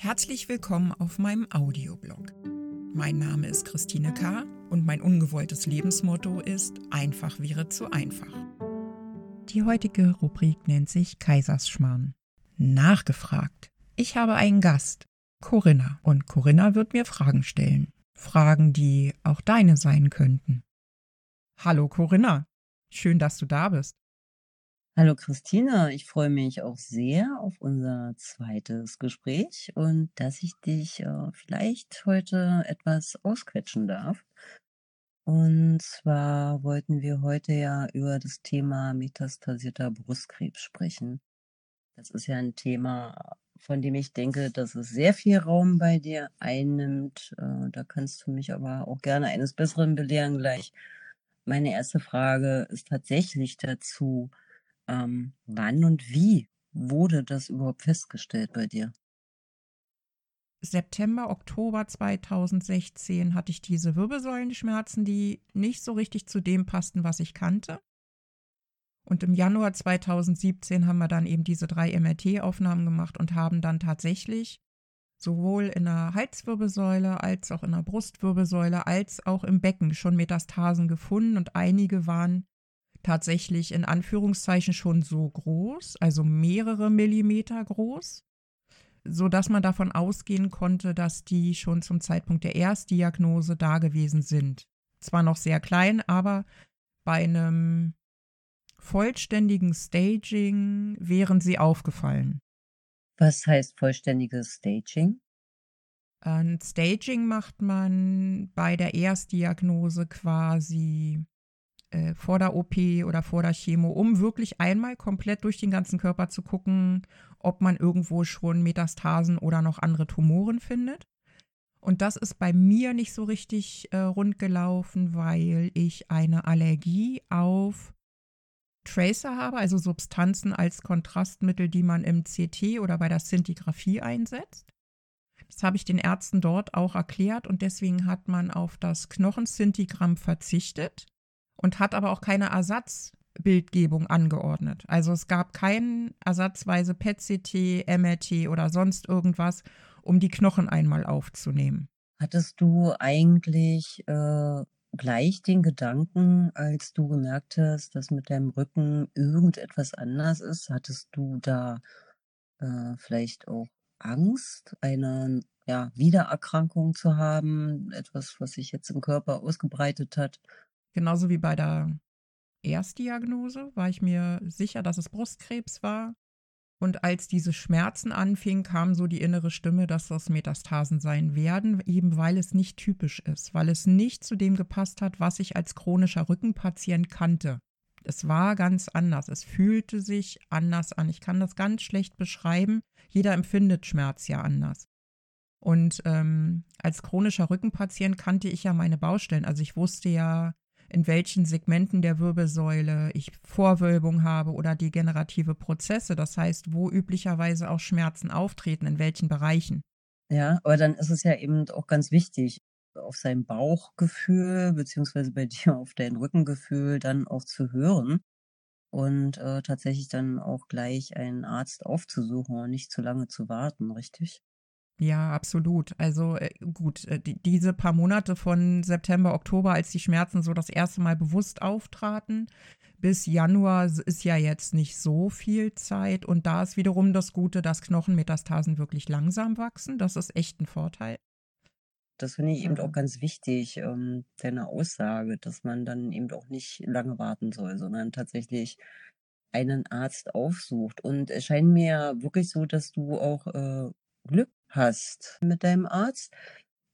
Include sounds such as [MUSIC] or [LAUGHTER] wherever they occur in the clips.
Herzlich willkommen auf meinem Audioblog. Mein Name ist Christine K. und mein ungewolltes Lebensmotto ist Einfach wäre zu einfach. Die heutige Rubrik nennt sich Kaisersschmarrn. Nachgefragt. Ich habe einen Gast, Corinna, und Corinna wird mir Fragen stellen. Fragen, die auch deine sein könnten. Hallo Corinna, schön, dass du da bist. Hallo Christina, ich freue mich auch sehr auf unser zweites Gespräch und dass ich dich äh, vielleicht heute etwas ausquetschen darf. Und zwar wollten wir heute ja über das Thema metastasierter Brustkrebs sprechen. Das ist ja ein Thema, von dem ich denke, dass es sehr viel Raum bei dir einnimmt. Äh, da kannst du mich aber auch gerne eines Besseren belehren gleich. Meine erste Frage ist tatsächlich dazu, ähm, wann und wie wurde das überhaupt festgestellt bei dir? September, Oktober 2016 hatte ich diese Wirbelsäulenschmerzen, die nicht so richtig zu dem passten, was ich kannte. Und im Januar 2017 haben wir dann eben diese drei MRT-Aufnahmen gemacht und haben dann tatsächlich sowohl in der Halswirbelsäule als auch in der Brustwirbelsäule als auch im Becken schon Metastasen gefunden und einige waren tatsächlich in Anführungszeichen schon so groß, also mehrere Millimeter groß, so dass man davon ausgehen konnte, dass die schon zum Zeitpunkt der Erstdiagnose da gewesen sind. Zwar noch sehr klein, aber bei einem vollständigen Staging wären sie aufgefallen. Was heißt vollständiges Staging? Ein Staging macht man bei der Erstdiagnose quasi äh, vor der OP oder vor der Chemo, um wirklich einmal komplett durch den ganzen Körper zu gucken, ob man irgendwo schon Metastasen oder noch andere Tumoren findet. Und das ist bei mir nicht so richtig äh, rund gelaufen, weil ich eine Allergie auf Tracer habe, also Substanzen als Kontrastmittel, die man im CT oder bei der Szintigraphie einsetzt. Das habe ich den Ärzten dort auch erklärt und deswegen hat man auf das Knochenszintigramm verzichtet und hat aber auch keine Ersatzbildgebung angeordnet. Also es gab kein ersatzweise PET-CT, MRT oder sonst irgendwas, um die Knochen einmal aufzunehmen. Hattest du eigentlich äh, gleich den Gedanken, als du gemerkt hast, dass mit deinem Rücken irgendetwas anders ist, hattest du da äh, vielleicht auch Angst, eine ja, Wiedererkrankung zu haben, etwas, was sich jetzt im Körper ausgebreitet hat? Genauso wie bei der Erstdiagnose war ich mir sicher, dass es Brustkrebs war. Und als diese Schmerzen anfingen, kam so die innere Stimme, dass das Metastasen sein werden, eben weil es nicht typisch ist, weil es nicht zu dem gepasst hat, was ich als chronischer Rückenpatient kannte. Es war ganz anders. Es fühlte sich anders an. Ich kann das ganz schlecht beschreiben. Jeder empfindet Schmerz ja anders. Und ähm, als chronischer Rückenpatient kannte ich ja meine Baustellen. Also ich wusste ja, in welchen Segmenten der Wirbelsäule ich Vorwölbung habe oder degenerative Prozesse, das heißt, wo üblicherweise auch Schmerzen auftreten, in welchen Bereichen. Ja, aber dann ist es ja eben auch ganz wichtig, auf sein Bauchgefühl beziehungsweise bei [LAUGHS] dir auf dein Rückengefühl dann auch zu hören und äh, tatsächlich dann auch gleich einen Arzt aufzusuchen und nicht zu lange zu warten, richtig? Ja, absolut. Also äh, gut, äh, die, diese paar Monate von September, Oktober, als die Schmerzen so das erste Mal bewusst auftraten, bis Januar ist ja jetzt nicht so viel Zeit. Und da ist wiederum das Gute, dass Knochenmetastasen wirklich langsam wachsen. Das ist echt ein Vorteil. Das finde ich eben auch ganz wichtig, ähm, deine Aussage, dass man dann eben auch nicht lange warten soll, sondern tatsächlich einen Arzt aufsucht. Und es scheint mir wirklich so, dass du auch äh, Glück hast mit deinem Arzt,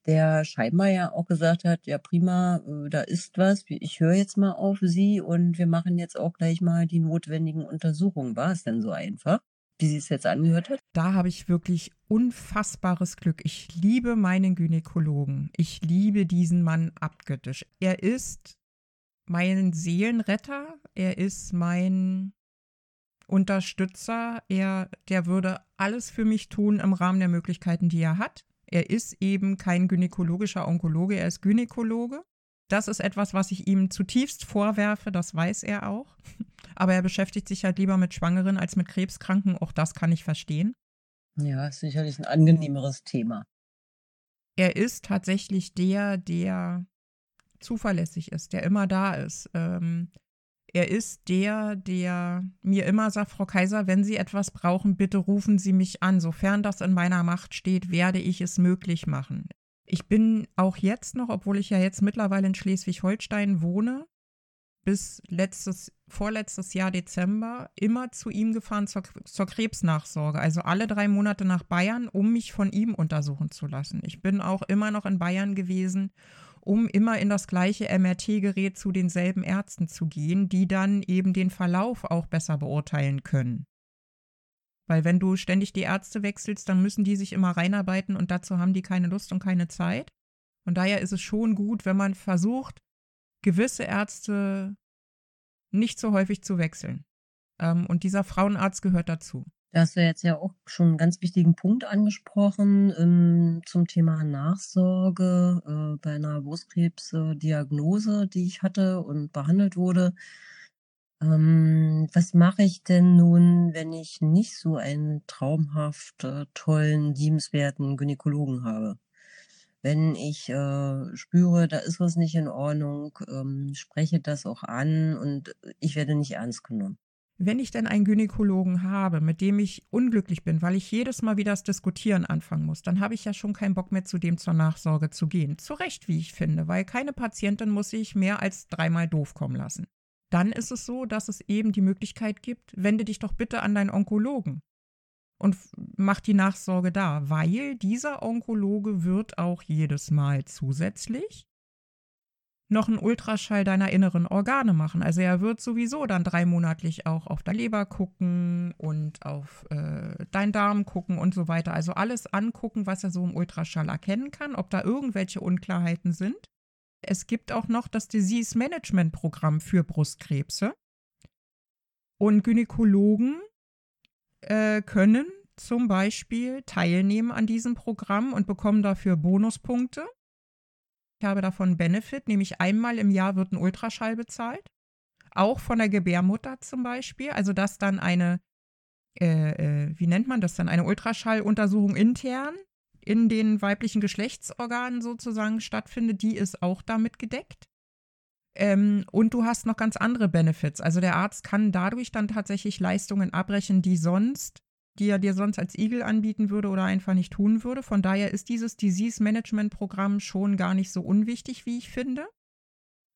der scheinbar ja auch gesagt hat, ja prima, äh, da ist was, ich höre jetzt mal auf Sie und wir machen jetzt auch gleich mal die notwendigen Untersuchungen. War es denn so einfach? wie sie es jetzt angehört hat? Da habe ich wirklich unfassbares Glück. Ich liebe meinen Gynäkologen. Ich liebe diesen Mann abgöttisch. Er ist mein Seelenretter. Er ist mein Unterstützer. Er, der würde alles für mich tun im Rahmen der Möglichkeiten, die er hat. Er ist eben kein gynäkologischer Onkologe, er ist Gynäkologe. Das ist etwas, was ich ihm zutiefst vorwerfe, das weiß er auch. [LAUGHS] Aber er beschäftigt sich halt lieber mit Schwangeren als mit Krebskranken, auch das kann ich verstehen. Ja, ist sicherlich ein angenehmeres Thema. Er ist tatsächlich der, der zuverlässig ist, der immer da ist. Ähm, er ist der, der mir immer sagt, Frau Kaiser, wenn Sie etwas brauchen, bitte rufen Sie mich an. Sofern das in meiner Macht steht, werde ich es möglich machen. Ich bin auch jetzt noch, obwohl ich ja jetzt mittlerweile in Schleswig-Holstein wohne, bis letztes, vorletztes Jahr Dezember immer zu ihm gefahren zur, zur Krebsnachsorge. Also alle drei Monate nach Bayern, um mich von ihm untersuchen zu lassen. Ich bin auch immer noch in Bayern gewesen, um immer in das gleiche MRT-Gerät zu denselben Ärzten zu gehen, die dann eben den Verlauf auch besser beurteilen können. Weil wenn du ständig die Ärzte wechselst, dann müssen die sich immer reinarbeiten und dazu haben die keine Lust und keine Zeit. Und daher ist es schon gut, wenn man versucht, gewisse Ärzte nicht so häufig zu wechseln. Ähm, und dieser Frauenarzt gehört dazu. Da hast du jetzt ja auch schon einen ganz wichtigen Punkt angesprochen ähm, zum Thema Nachsorge äh, bei einer Brustkrebsdiagnose, die ich hatte und behandelt wurde. Ähm, was mache ich denn nun, wenn ich nicht so einen traumhaft äh, tollen, liebenswerten Gynäkologen habe? Wenn ich äh, spüre, da ist was nicht in Ordnung, ähm, spreche das auch an und ich werde nicht ernst genommen. Wenn ich denn einen Gynäkologen habe, mit dem ich unglücklich bin, weil ich jedes Mal wieder das Diskutieren anfangen muss, dann habe ich ja schon keinen Bock mehr, zu dem zur Nachsorge zu gehen. Zu Recht, wie ich finde, weil keine Patientin muss sich mehr als dreimal doof kommen lassen dann ist es so, dass es eben die Möglichkeit gibt, wende dich doch bitte an deinen Onkologen und mach die Nachsorge da, weil dieser Onkologe wird auch jedes Mal zusätzlich noch einen Ultraschall deiner inneren Organe machen. Also er wird sowieso dann dreimonatlich auch auf der Leber gucken und auf äh, deinen Darm gucken und so weiter. Also alles angucken, was er so im Ultraschall erkennen kann, ob da irgendwelche Unklarheiten sind. Es gibt auch noch das Disease Management Programm für Brustkrebse. Und Gynäkologen äh, können zum Beispiel teilnehmen an diesem Programm und bekommen dafür Bonuspunkte. Ich habe davon Benefit, nämlich einmal im Jahr wird ein Ultraschall bezahlt. Auch von der Gebärmutter zum Beispiel. Also dass dann eine, äh, äh, wie nennt man das dann, eine Ultraschalluntersuchung intern in den weiblichen Geschlechtsorganen sozusagen stattfindet, die ist auch damit gedeckt. Ähm, und du hast noch ganz andere Benefits. Also der Arzt kann dadurch dann tatsächlich Leistungen abbrechen, die sonst, die er dir sonst als Igel anbieten würde oder einfach nicht tun würde. Von daher ist dieses Disease Management Programm schon gar nicht so unwichtig, wie ich finde.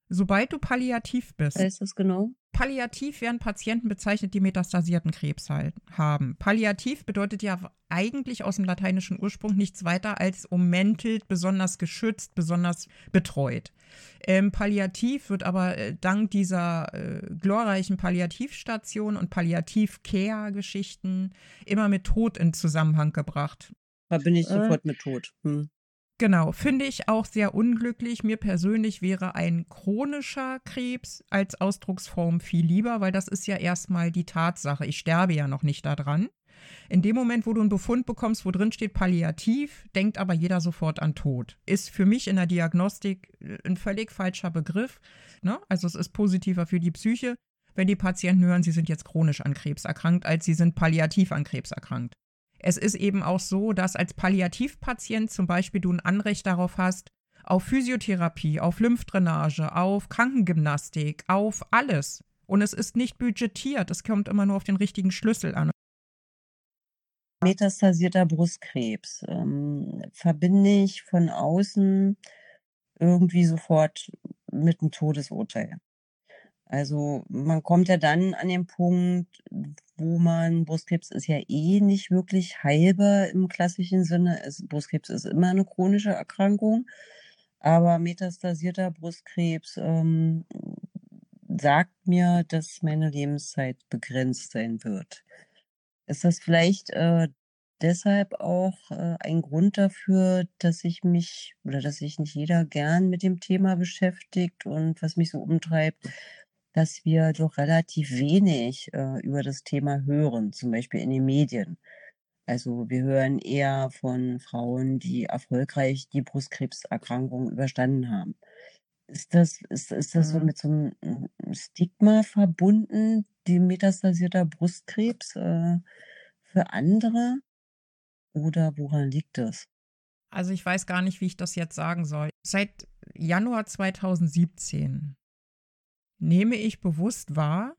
Sobald du palliativ bist. Heißt das genau? Palliativ werden Patienten bezeichnet, die metastasierten Krebs haben. Palliativ bedeutet ja eigentlich aus dem lateinischen Ursprung nichts weiter als ummäntelt, besonders geschützt, besonders betreut. Ähm, Palliativ wird aber äh, dank dieser äh, glorreichen Palliativstation und Palliativ-Care-Geschichten immer mit Tod in Zusammenhang gebracht. Da bin ich äh. sofort mit Tod. Hm. Genau, finde ich auch sehr unglücklich. Mir persönlich wäre ein chronischer Krebs als Ausdrucksform viel lieber, weil das ist ja erstmal die Tatsache. Ich sterbe ja noch nicht daran. In dem Moment, wo du einen Befund bekommst, wo drin steht palliativ, denkt aber jeder sofort an Tod. Ist für mich in der Diagnostik äh, ein völlig falscher Begriff. Ne? Also es ist positiver für die Psyche, wenn die Patienten hören, sie sind jetzt chronisch an Krebs erkrankt, als sie sind palliativ an Krebs erkrankt. Es ist eben auch so, dass als Palliativpatient zum Beispiel du ein Anrecht darauf hast, auf Physiotherapie, auf Lymphdrainage, auf Krankengymnastik, auf alles. Und es ist nicht budgetiert, es kommt immer nur auf den richtigen Schlüssel an. Metastasierter Brustkrebs ähm, verbinde ich von außen irgendwie sofort mit einem Todesurteil. Also man kommt ja dann an den Punkt, wo man, Brustkrebs ist ja eh nicht wirklich heilbar im klassischen Sinne. Es, Brustkrebs ist immer eine chronische Erkrankung, aber metastasierter Brustkrebs ähm, sagt mir, dass meine Lebenszeit begrenzt sein wird. Ist das vielleicht äh, deshalb auch äh, ein Grund dafür, dass ich mich oder dass sich nicht jeder gern mit dem Thema beschäftigt und was mich so umtreibt, dass wir doch relativ wenig äh, über das Thema hören, zum Beispiel in den Medien. Also wir hören eher von Frauen, die erfolgreich die Brustkrebserkrankung überstanden haben. Ist das, ist, ist das so mhm. mit so einem Stigma verbunden, die metastasierter Brustkrebs äh, für andere? oder woran liegt es? Also ich weiß gar nicht, wie ich das jetzt sagen soll. Seit Januar 2017 nehme ich bewusst wahr,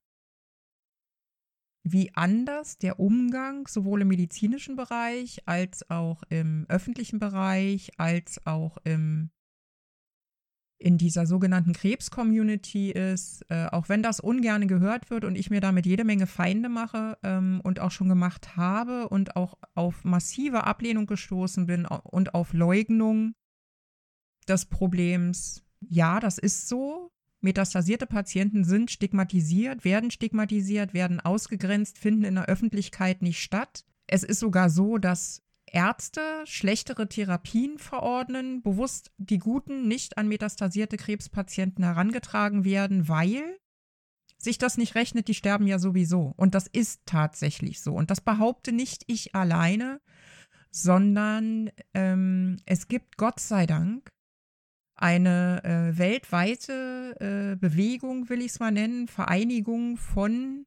wie anders der Umgang sowohl im medizinischen Bereich als auch im öffentlichen Bereich als auch im in dieser sogenannten Krebs-Community ist, äh, auch wenn das ungern gehört wird und ich mir damit jede Menge Feinde mache ähm, und auch schon gemacht habe und auch auf massive Ablehnung gestoßen bin und auf Leugnung des Problems. Ja, das ist so. Metastasierte Patienten sind stigmatisiert, werden stigmatisiert, werden ausgegrenzt, finden in der Öffentlichkeit nicht statt. Es ist sogar so, dass Ärzte schlechtere Therapien verordnen, bewusst die guten nicht an metastasierte Krebspatienten herangetragen werden, weil sich das nicht rechnet, die sterben ja sowieso. Und das ist tatsächlich so. Und das behaupte nicht ich alleine, sondern ähm, es gibt Gott sei Dank eine äh, weltweite äh, Bewegung, will ich es mal nennen, Vereinigung von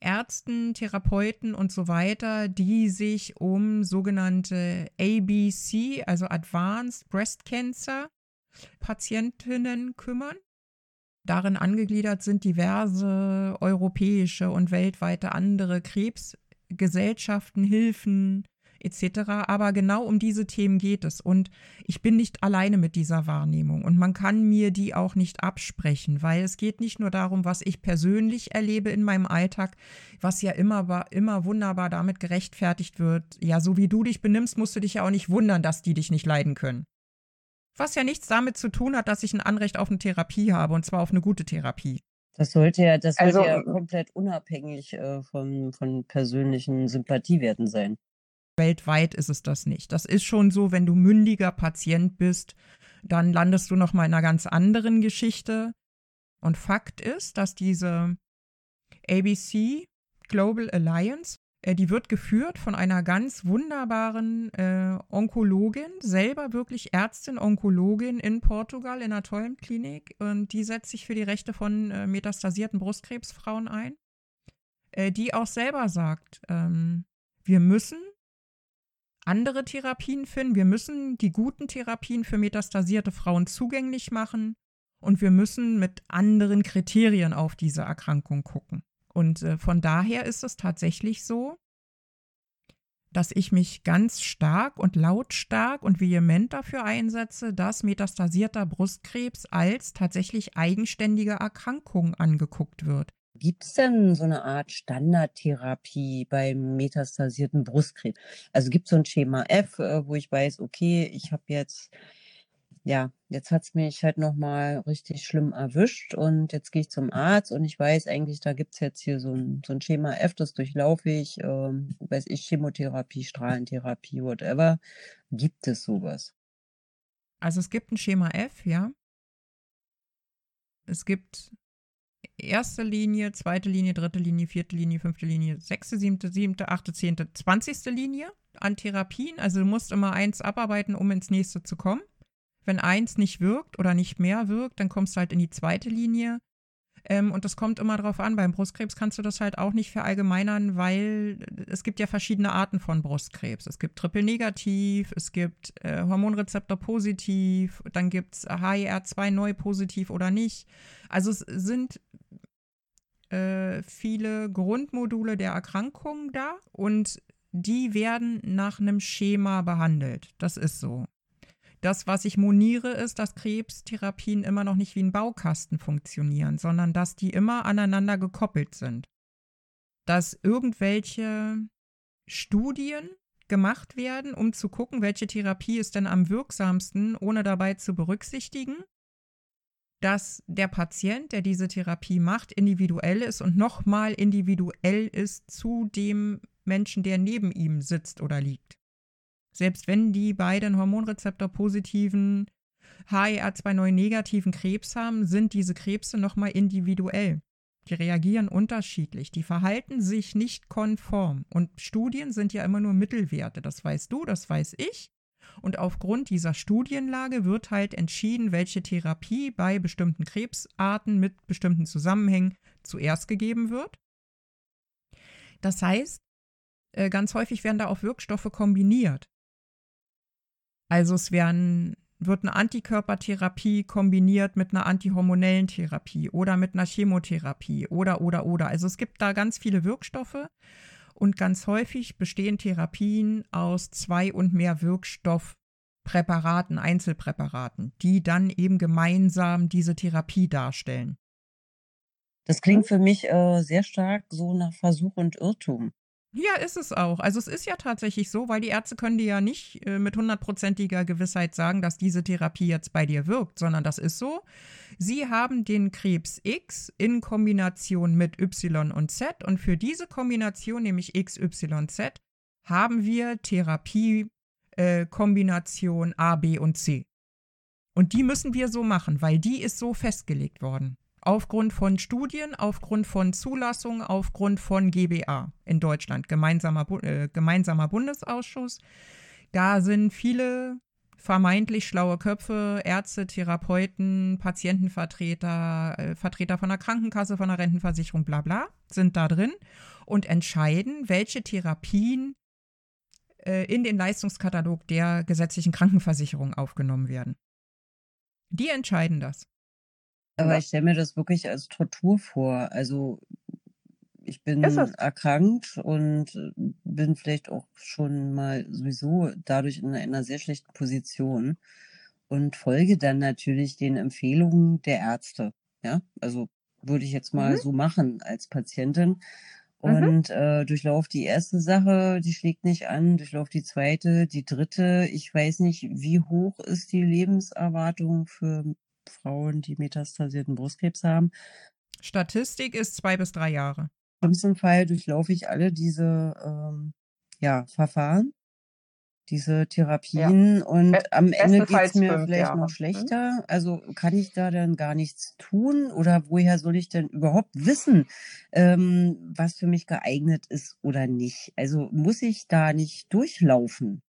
Ärzten, Therapeuten und so weiter, die sich um sogenannte ABC, also Advanced Breast Cancer Patientinnen kümmern. Darin angegliedert sind diverse europäische und weltweite andere Krebsgesellschaften, Hilfen, etc. Aber genau um diese Themen geht es. Und ich bin nicht alleine mit dieser Wahrnehmung. Und man kann mir die auch nicht absprechen, weil es geht nicht nur darum, was ich persönlich erlebe in meinem Alltag, was ja immer, immer wunderbar damit gerechtfertigt wird. Ja, so wie du dich benimmst, musst du dich ja auch nicht wundern, dass die dich nicht leiden können. Was ja nichts damit zu tun hat, dass ich ein Anrecht auf eine Therapie habe, und zwar auf eine gute Therapie. Das sollte ja, das sollte also, ja komplett unabhängig äh, von, von persönlichen Sympathiewerten sein. Weltweit ist es das nicht. Das ist schon so, wenn du mündiger Patient bist, dann landest du noch mal in einer ganz anderen Geschichte. Und Fakt ist, dass diese ABC Global Alliance, äh, die wird geführt von einer ganz wunderbaren äh, Onkologin, selber wirklich Ärztin, Onkologin in Portugal in einer tollen Klinik. Und die setzt sich für die Rechte von äh, metastasierten Brustkrebsfrauen ein, äh, die auch selber sagt, ähm, wir müssen andere Therapien finden. Wir müssen die guten Therapien für metastasierte Frauen zugänglich machen und wir müssen mit anderen Kriterien auf diese Erkrankung gucken. Und äh, von daher ist es tatsächlich so, dass ich mich ganz stark und lautstark und vehement dafür einsetze, dass metastasierter Brustkrebs als tatsächlich eigenständige Erkrankung angeguckt wird. Gibt es denn so eine Art Standardtherapie beim metastasierten Brustkrebs? Also gibt es so ein Schema F, äh, wo ich weiß, okay, ich habe jetzt, ja, jetzt hat es mich halt nochmal richtig schlimm erwischt und jetzt gehe ich zum Arzt und ich weiß eigentlich, da gibt es jetzt hier so ein, so ein Schema F, das durchlaufe ich, ähm, weiß ich, Chemotherapie, Strahlentherapie, whatever. Gibt es sowas? Also es gibt ein Schema F, ja. Es gibt erste Linie, zweite Linie, dritte Linie, vierte Linie, fünfte Linie, sechste, siebte, siebte, achte, zehnte, zwanzigste Linie an Therapien. Also du musst immer eins abarbeiten, um ins nächste zu kommen. Wenn eins nicht wirkt oder nicht mehr wirkt, dann kommst du halt in die zweite Linie. Ähm, und das kommt immer drauf an. Beim Brustkrebs kannst du das halt auch nicht verallgemeinern, weil es gibt ja verschiedene Arten von Brustkrebs. Es gibt Triple-Negativ, es gibt äh, Hormonrezeptor positiv, dann gibt es HER2 neu positiv oder nicht. Also es sind äh, viele Grundmodule der Erkrankung da und die werden nach einem Schema behandelt. Das ist so. Das, was ich moniere, ist, dass Krebstherapien immer noch nicht wie ein Baukasten funktionieren, sondern dass die immer aneinander gekoppelt sind. Dass irgendwelche Studien gemacht werden, um zu gucken, welche Therapie ist denn am wirksamsten, ohne dabei zu berücksichtigen, dass der Patient, der diese Therapie macht, individuell ist und nochmal individuell ist zu dem Menschen, der neben ihm sitzt oder liegt. Selbst wenn die beiden Hormonrezeptor positiven HER2-9 negativen Krebs haben, sind diese Krebse nochmal individuell. Die reagieren unterschiedlich, die verhalten sich nicht konform. Und Studien sind ja immer nur Mittelwerte. Das weißt du, das weiß ich. Und aufgrund dieser Studienlage wird halt entschieden, welche Therapie bei bestimmten Krebsarten mit bestimmten Zusammenhängen zuerst gegeben wird. Das heißt, äh, ganz häufig werden da auch Wirkstoffe kombiniert. Also es werden, wird eine Antikörpertherapie kombiniert mit einer antihormonellen Therapie oder mit einer Chemotherapie oder oder oder. Also es gibt da ganz viele Wirkstoffe und ganz häufig bestehen Therapien aus zwei und mehr Wirkstoffpräparaten, Einzelpräparaten, die dann eben gemeinsam diese Therapie darstellen. Das klingt für mich äh, sehr stark so nach Versuch und Irrtum. Ja, ist es auch. Also es ist ja tatsächlich so, weil die Ärzte können dir ja nicht äh, mit hundertprozentiger Gewissheit sagen, dass diese Therapie jetzt bei dir wirkt, sondern das ist so. Sie haben den Krebs X in Kombination mit Y und Z und für diese Kombination, nämlich X, Y, Z, haben wir Therapie-Kombination äh, A, B und C. Und die müssen wir so machen, weil die ist so festgelegt worden. Aufgrund von Studien, aufgrund von Zulassung, aufgrund von GBA in Deutschland, gemeinsamer, äh, gemeinsamer Bundesausschuss. Da sind viele vermeintlich schlaue Köpfe, Ärzte, Therapeuten, Patientenvertreter, äh, Vertreter von der Krankenkasse, von der Rentenversicherung, bla bla, sind da drin und entscheiden, welche Therapien äh, in den Leistungskatalog der gesetzlichen Krankenversicherung aufgenommen werden. Die entscheiden das. Aber ich stelle mir das wirklich als Tortur vor. Also ich bin erkrankt und bin vielleicht auch schon mal sowieso dadurch in einer sehr schlechten Position und folge dann natürlich den Empfehlungen der Ärzte. Ja, also würde ich jetzt mal mhm. so machen als Patientin. Mhm. Und mhm. äh, durchlauf die erste Sache, die schlägt nicht an, durchlauf die zweite, die dritte. Ich weiß nicht, wie hoch ist die Lebenserwartung für Frauen, die metastasierten Brustkrebs haben. Statistik ist zwei bis drei Jahre. Im schlimmsten Fall durchlaufe ich alle diese ähm, ja, Verfahren, diese Therapien ja. und Be am Ende geht es mir vielleicht Jahre. noch mhm. schlechter. Also kann ich da dann gar nichts tun oder woher soll ich denn überhaupt wissen, ähm, was für mich geeignet ist oder nicht? Also muss ich da nicht durchlaufen?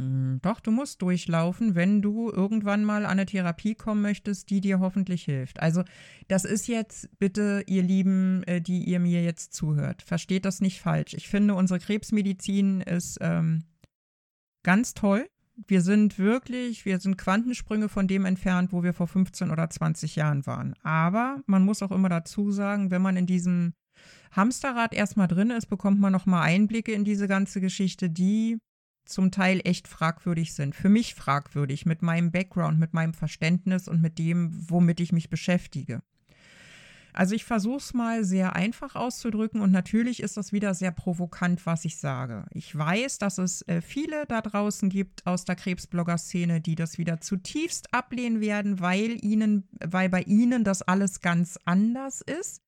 Hm, doch, du musst durchlaufen, wenn du irgendwann mal an eine Therapie kommen möchtest, die dir hoffentlich hilft. Also das ist jetzt bitte, ihr Lieben, äh, die ihr mir jetzt zuhört, versteht das nicht falsch. Ich finde, unsere Krebsmedizin ist ähm, ganz toll. Wir sind wirklich, wir sind Quantensprünge von dem entfernt, wo wir vor 15 oder 20 Jahren waren. Aber man muss auch immer dazu sagen, wenn man in diesem Hamsterrad erstmal drin ist, bekommt man nochmal Einblicke in diese ganze Geschichte, die zum Teil echt fragwürdig sind. Für mich fragwürdig mit meinem Background, mit meinem Verständnis und mit dem, womit ich mich beschäftige. Also ich versuche es mal sehr einfach auszudrücken und natürlich ist das wieder sehr provokant, was ich sage. Ich weiß, dass es äh, viele da draußen gibt aus der Krebsblogger-Szene, die das wieder zutiefst ablehnen werden, weil ihnen, weil bei ihnen das alles ganz anders ist.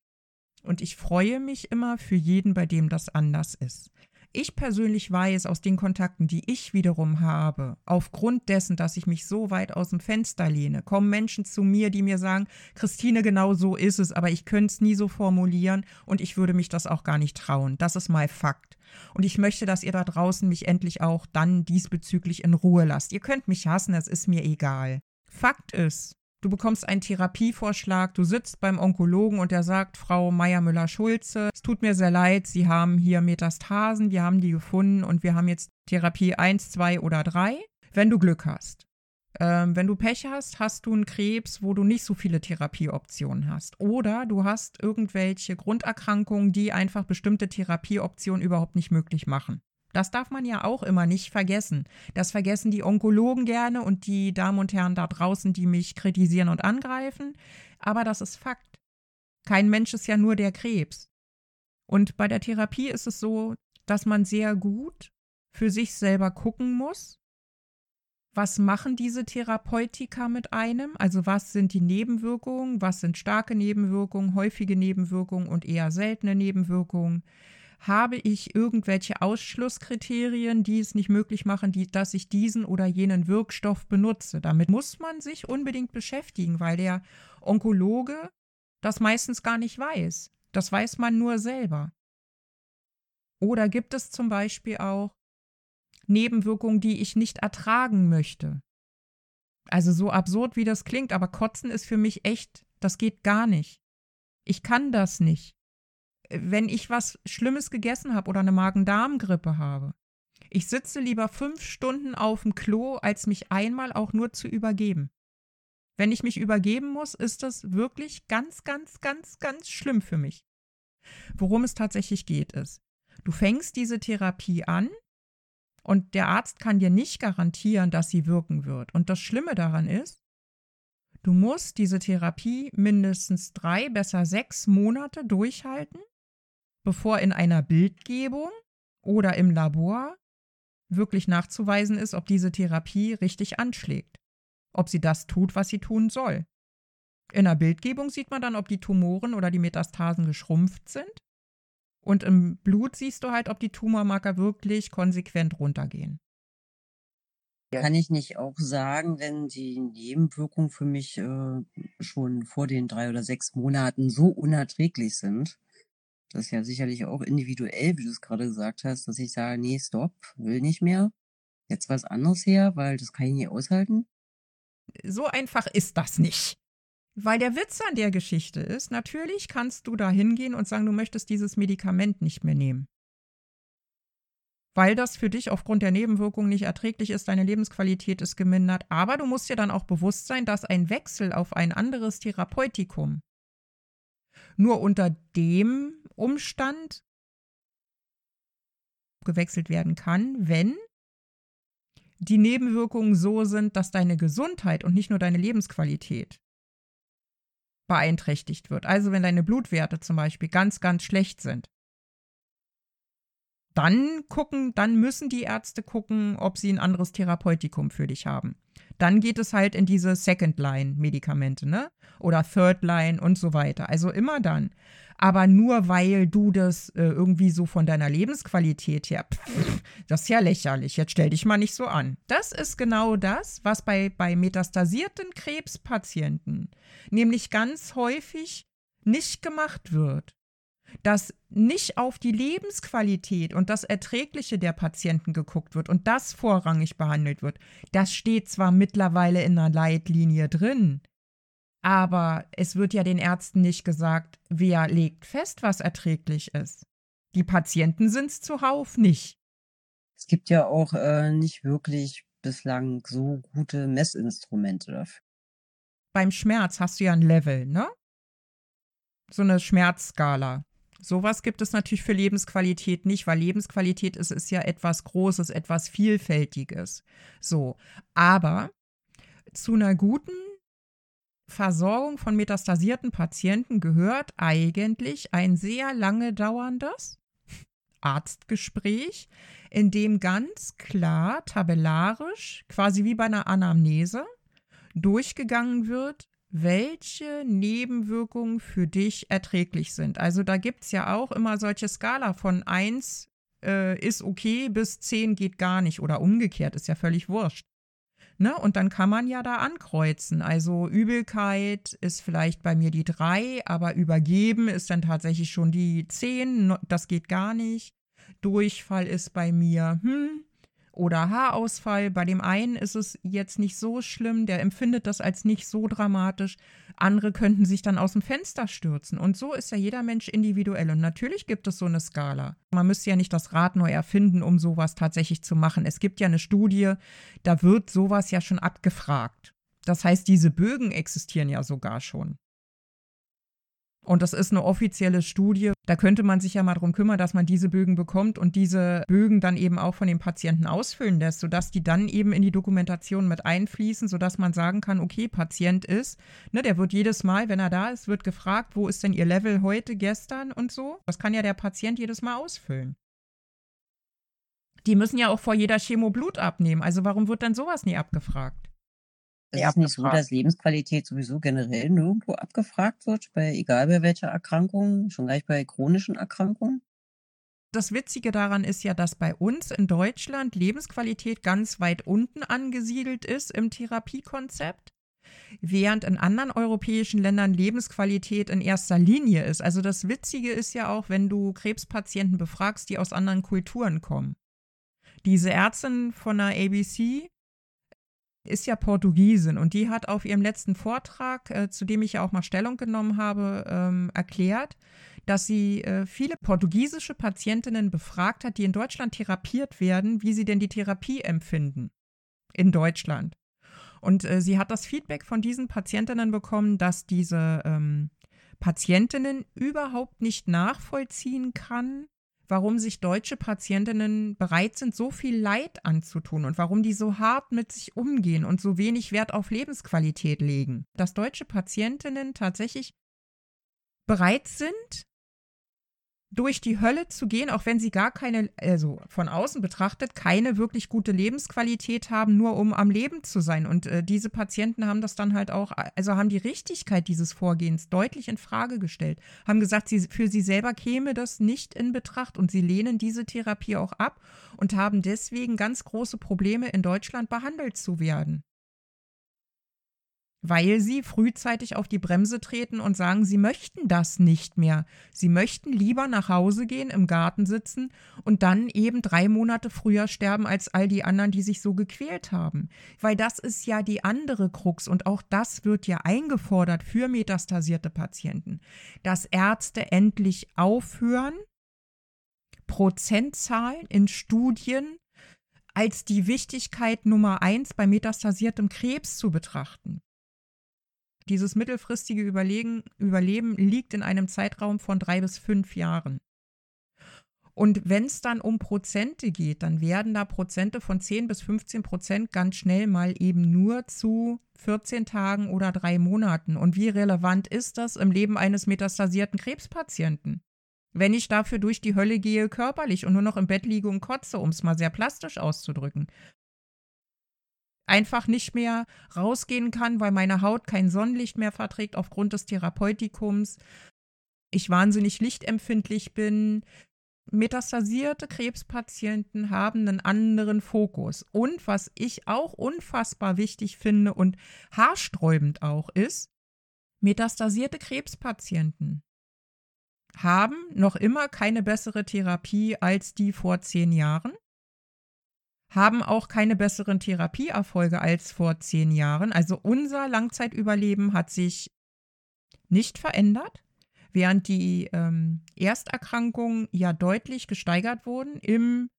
Und ich freue mich immer für jeden, bei dem das anders ist. Ich persönlich weiß aus den Kontakten, die ich wiederum habe, aufgrund dessen, dass ich mich so weit aus dem Fenster lehne, kommen Menschen zu mir, die mir sagen, Christine, genau so ist es, aber ich könnte es nie so formulieren und ich würde mich das auch gar nicht trauen. Das ist mal Fakt. Und ich möchte, dass ihr da draußen mich endlich auch dann diesbezüglich in Ruhe lasst. Ihr könnt mich hassen, es ist mir egal. Fakt ist, Du bekommst einen Therapievorschlag, du sitzt beim Onkologen und der sagt, Frau Meier-Müller-Schulze, es tut mir sehr leid, Sie haben hier Metastasen, wir haben die gefunden und wir haben jetzt Therapie 1, 2 oder 3, wenn du Glück hast. Ähm, wenn du Pech hast, hast du einen Krebs, wo du nicht so viele Therapieoptionen hast. Oder du hast irgendwelche Grunderkrankungen, die einfach bestimmte Therapieoptionen überhaupt nicht möglich machen. Das darf man ja auch immer nicht vergessen. Das vergessen die Onkologen gerne und die Damen und Herren da draußen, die mich kritisieren und angreifen. Aber das ist Fakt. Kein Mensch ist ja nur der Krebs. Und bei der Therapie ist es so, dass man sehr gut für sich selber gucken muss, was machen diese Therapeutika mit einem? Also was sind die Nebenwirkungen, was sind starke Nebenwirkungen, häufige Nebenwirkungen und eher seltene Nebenwirkungen? Habe ich irgendwelche Ausschlusskriterien, die es nicht möglich machen, die, dass ich diesen oder jenen Wirkstoff benutze. Damit muss man sich unbedingt beschäftigen, weil der Onkologe das meistens gar nicht weiß. Das weiß man nur selber. Oder gibt es zum Beispiel auch Nebenwirkungen, die ich nicht ertragen möchte? Also so absurd, wie das klingt, aber Kotzen ist für mich echt, das geht gar nicht. Ich kann das nicht wenn ich was Schlimmes gegessen habe oder eine Magen-Darm-Grippe habe. Ich sitze lieber fünf Stunden auf dem Klo, als mich einmal auch nur zu übergeben. Wenn ich mich übergeben muss, ist das wirklich ganz, ganz, ganz, ganz schlimm für mich. Worum es tatsächlich geht, ist, du fängst diese Therapie an und der Arzt kann dir nicht garantieren, dass sie wirken wird. Und das Schlimme daran ist, du musst diese Therapie mindestens drei, besser sechs Monate durchhalten, bevor in einer Bildgebung oder im Labor wirklich nachzuweisen ist, ob diese Therapie richtig anschlägt ob sie das tut, was sie tun soll. In der Bildgebung sieht man dann, ob die Tumoren oder die Metastasen geschrumpft sind. Und im Blut siehst du halt, ob die Tumormarker wirklich konsequent runtergehen. Kann ich nicht auch sagen, wenn die Nebenwirkungen für mich äh, schon vor den drei oder sechs Monaten so unerträglich sind, das ist ja sicherlich auch individuell, wie du es gerade gesagt hast, dass ich sage, nee, stopp, will nicht mehr, jetzt was anderes her, weil das kann ich nicht aushalten so einfach ist das nicht. Weil der Witz an der Geschichte ist, natürlich kannst du da hingehen und sagen, du möchtest dieses Medikament nicht mehr nehmen. Weil das für dich aufgrund der Nebenwirkungen nicht erträglich ist, deine Lebensqualität ist gemindert. Aber du musst dir dann auch bewusst sein, dass ein Wechsel auf ein anderes Therapeutikum nur unter dem Umstand gewechselt werden kann, wenn die Nebenwirkungen so sind, dass deine Gesundheit und nicht nur deine Lebensqualität beeinträchtigt wird. Also wenn deine Blutwerte zum Beispiel ganz, ganz schlecht sind, dann gucken, dann müssen die Ärzte gucken, ob sie ein anderes Therapeutikum für dich haben. Dann geht es halt in diese Second-Line-Medikamente, ne? Oder Third-Line und so weiter. Also immer dann. Aber nur weil du das äh, irgendwie so von deiner Lebensqualität her, pff, das ist ja lächerlich. Jetzt stell dich mal nicht so an. Das ist genau das, was bei, bei metastasierten Krebspatienten nämlich ganz häufig nicht gemacht wird dass nicht auf die Lebensqualität und das Erträgliche der Patienten geguckt wird und das vorrangig behandelt wird. Das steht zwar mittlerweile in einer Leitlinie drin, aber es wird ja den Ärzten nicht gesagt, wer legt fest, was erträglich ist. Die Patienten sind es zuhauf nicht. Es gibt ja auch äh, nicht wirklich bislang so gute Messinstrumente dafür. Beim Schmerz hast du ja ein Level, ne? So eine Schmerzskala. Sowas gibt es natürlich für Lebensqualität nicht, weil Lebensqualität ist, ist ja etwas Großes, etwas Vielfältiges. So. Aber zu einer guten Versorgung von metastasierten Patienten gehört eigentlich ein sehr lange dauerndes Arztgespräch, in dem ganz klar tabellarisch, quasi wie bei einer Anamnese, durchgegangen wird, welche Nebenwirkungen für dich erträglich sind. Also da gibt es ja auch immer solche Skala von 1 äh, ist okay bis 10 geht gar nicht oder umgekehrt, ist ja völlig wurscht. Ne? Und dann kann man ja da ankreuzen. Also Übelkeit ist vielleicht bei mir die 3, aber übergeben ist dann tatsächlich schon die 10, das geht gar nicht. Durchfall ist bei mir, hm, oder Haarausfall. Bei dem einen ist es jetzt nicht so schlimm, der empfindet das als nicht so dramatisch. Andere könnten sich dann aus dem Fenster stürzen. Und so ist ja jeder Mensch individuell. Und natürlich gibt es so eine Skala. Man müsste ja nicht das Rad neu erfinden, um sowas tatsächlich zu machen. Es gibt ja eine Studie, da wird sowas ja schon abgefragt. Das heißt, diese Bögen existieren ja sogar schon. Und das ist eine offizielle Studie. Da könnte man sich ja mal darum kümmern, dass man diese Bögen bekommt und diese Bögen dann eben auch von den Patienten ausfüllen lässt, sodass die dann eben in die Dokumentation mit einfließen, sodass man sagen kann, okay, Patient ist, ne, der wird jedes Mal, wenn er da ist, wird gefragt, wo ist denn Ihr Level heute, gestern und so. Das kann ja der Patient jedes Mal ausfüllen. Die müssen ja auch vor jeder Chemo Blut abnehmen. Also warum wird dann sowas nie abgefragt? Es ist nicht so, dass Lebensqualität sowieso generell nirgendwo abgefragt wird, bei egal bei welcher Erkrankung, schon gleich bei chronischen Erkrankungen? Das Witzige daran ist ja, dass bei uns in Deutschland Lebensqualität ganz weit unten angesiedelt ist im Therapiekonzept, während in anderen europäischen Ländern Lebensqualität in erster Linie ist. Also das Witzige ist ja auch, wenn du Krebspatienten befragst, die aus anderen Kulturen kommen. Diese Ärztin von der ABC, ist ja Portugiesin und die hat auf ihrem letzten Vortrag, äh, zu dem ich ja auch mal Stellung genommen habe, ähm, erklärt, dass sie äh, viele portugiesische Patientinnen befragt hat, die in Deutschland therapiert werden, wie sie denn die Therapie empfinden in Deutschland. Und äh, sie hat das Feedback von diesen Patientinnen bekommen, dass diese ähm, Patientinnen überhaupt nicht nachvollziehen kann, warum sich deutsche Patientinnen bereit sind, so viel Leid anzutun und warum die so hart mit sich umgehen und so wenig Wert auf Lebensqualität legen. Dass deutsche Patientinnen tatsächlich bereit sind, durch die Hölle zu gehen, auch wenn sie gar keine, also von außen betrachtet, keine wirklich gute Lebensqualität haben, nur um am Leben zu sein. Und äh, diese Patienten haben das dann halt auch, also haben die Richtigkeit dieses Vorgehens deutlich in Frage gestellt, haben gesagt, sie, für sie selber käme das nicht in Betracht und sie lehnen diese Therapie auch ab und haben deswegen ganz große Probleme in Deutschland behandelt zu werden weil sie frühzeitig auf die Bremse treten und sagen, sie möchten das nicht mehr. Sie möchten lieber nach Hause gehen, im Garten sitzen und dann eben drei Monate früher sterben als all die anderen, die sich so gequält haben. Weil das ist ja die andere Krux und auch das wird ja eingefordert für metastasierte Patienten, dass Ärzte endlich aufhören, Prozentzahlen in Studien als die Wichtigkeit Nummer eins bei metastasiertem Krebs zu betrachten. Dieses mittelfristige Überlegen, Überleben liegt in einem Zeitraum von drei bis fünf Jahren. Und wenn es dann um Prozente geht, dann werden da Prozente von 10 bis 15 Prozent ganz schnell mal eben nur zu 14 Tagen oder drei Monaten. Und wie relevant ist das im Leben eines metastasierten Krebspatienten? Wenn ich dafür durch die Hölle gehe körperlich und nur noch im Bett liege und kotze, um es mal sehr plastisch auszudrücken, einfach nicht mehr rausgehen kann, weil meine Haut kein Sonnenlicht mehr verträgt aufgrund des Therapeutikums, ich wahnsinnig lichtempfindlich bin. Metastasierte Krebspatienten haben einen anderen Fokus. Und was ich auch unfassbar wichtig finde und haarsträubend auch ist, metastasierte Krebspatienten haben noch immer keine bessere Therapie als die vor zehn Jahren haben auch keine besseren Therapieerfolge als vor zehn Jahren. Also unser Langzeitüberleben hat sich nicht verändert, während die ähm, Ersterkrankungen ja deutlich gesteigert wurden im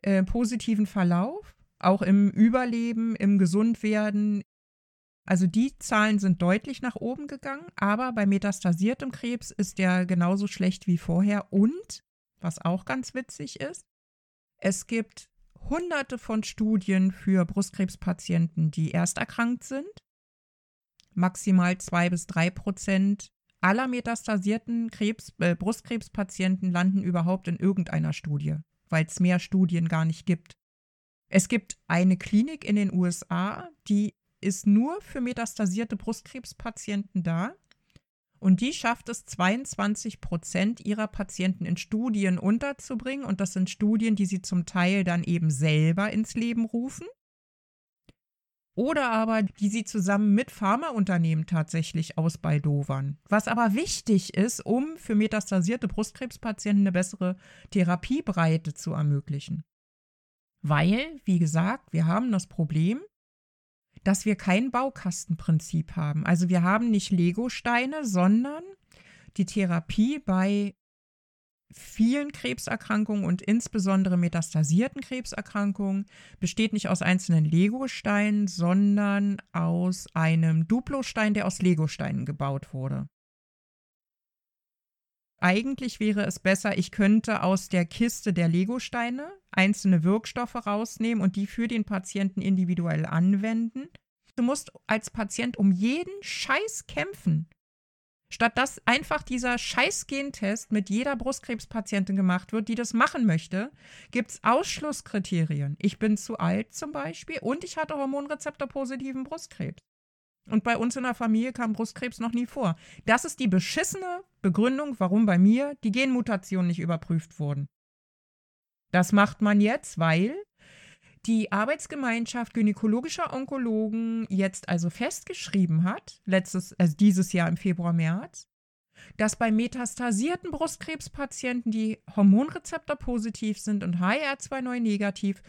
äh, positiven Verlauf, auch im Überleben, im Gesundwerden. Also die Zahlen sind deutlich nach oben gegangen, aber bei metastasiertem Krebs ist der genauso schlecht wie vorher. Und, was auch ganz witzig ist, es gibt hunderte von Studien für Brustkrebspatienten, die erst erkrankt sind. Maximal zwei bis drei Prozent aller metastasierten Krebs, äh, Brustkrebspatienten landen überhaupt in irgendeiner Studie, weil es mehr Studien gar nicht gibt. Es gibt eine Klinik in den USA, die ist nur für metastasierte Brustkrebspatienten da. Und die schafft es, 22 Prozent ihrer Patienten in Studien unterzubringen. Und das sind Studien, die sie zum Teil dann eben selber ins Leben rufen. Oder aber, die sie zusammen mit Pharmaunternehmen tatsächlich ausbaldowern. Was aber wichtig ist, um für metastasierte Brustkrebspatienten eine bessere Therapiebreite zu ermöglichen. Weil, wie gesagt, wir haben das Problem, dass wir kein Baukastenprinzip haben. Also wir haben nicht Lego-Steine, sondern die Therapie bei vielen Krebserkrankungen und insbesondere metastasierten Krebserkrankungen besteht nicht aus einzelnen Lego-Steinen, sondern aus einem Duplo-Stein, der aus Lego-Steinen gebaut wurde. Eigentlich wäre es besser, ich könnte aus der Kiste der Lego-Steine einzelne Wirkstoffe rausnehmen und die für den Patienten individuell anwenden. Du musst als Patient um jeden Scheiß kämpfen. Statt dass einfach dieser Scheiß-Gentest mit jeder Brustkrebspatientin gemacht wird, die das machen möchte, gibt es Ausschlusskriterien. Ich bin zu alt zum Beispiel und ich hatte hormonrezeptorpositiven Brustkrebs. Und bei uns in der Familie kam Brustkrebs noch nie vor. Das ist die beschissene Begründung, warum bei mir die Genmutationen nicht überprüft wurden. Das macht man jetzt, weil die Arbeitsgemeinschaft gynäkologischer Onkologen jetzt also festgeschrieben hat, letztes, also dieses Jahr im Februar, März, dass bei metastasierten Brustkrebspatienten, die Hormonrezeptor positiv sind und HR2 neu negativ,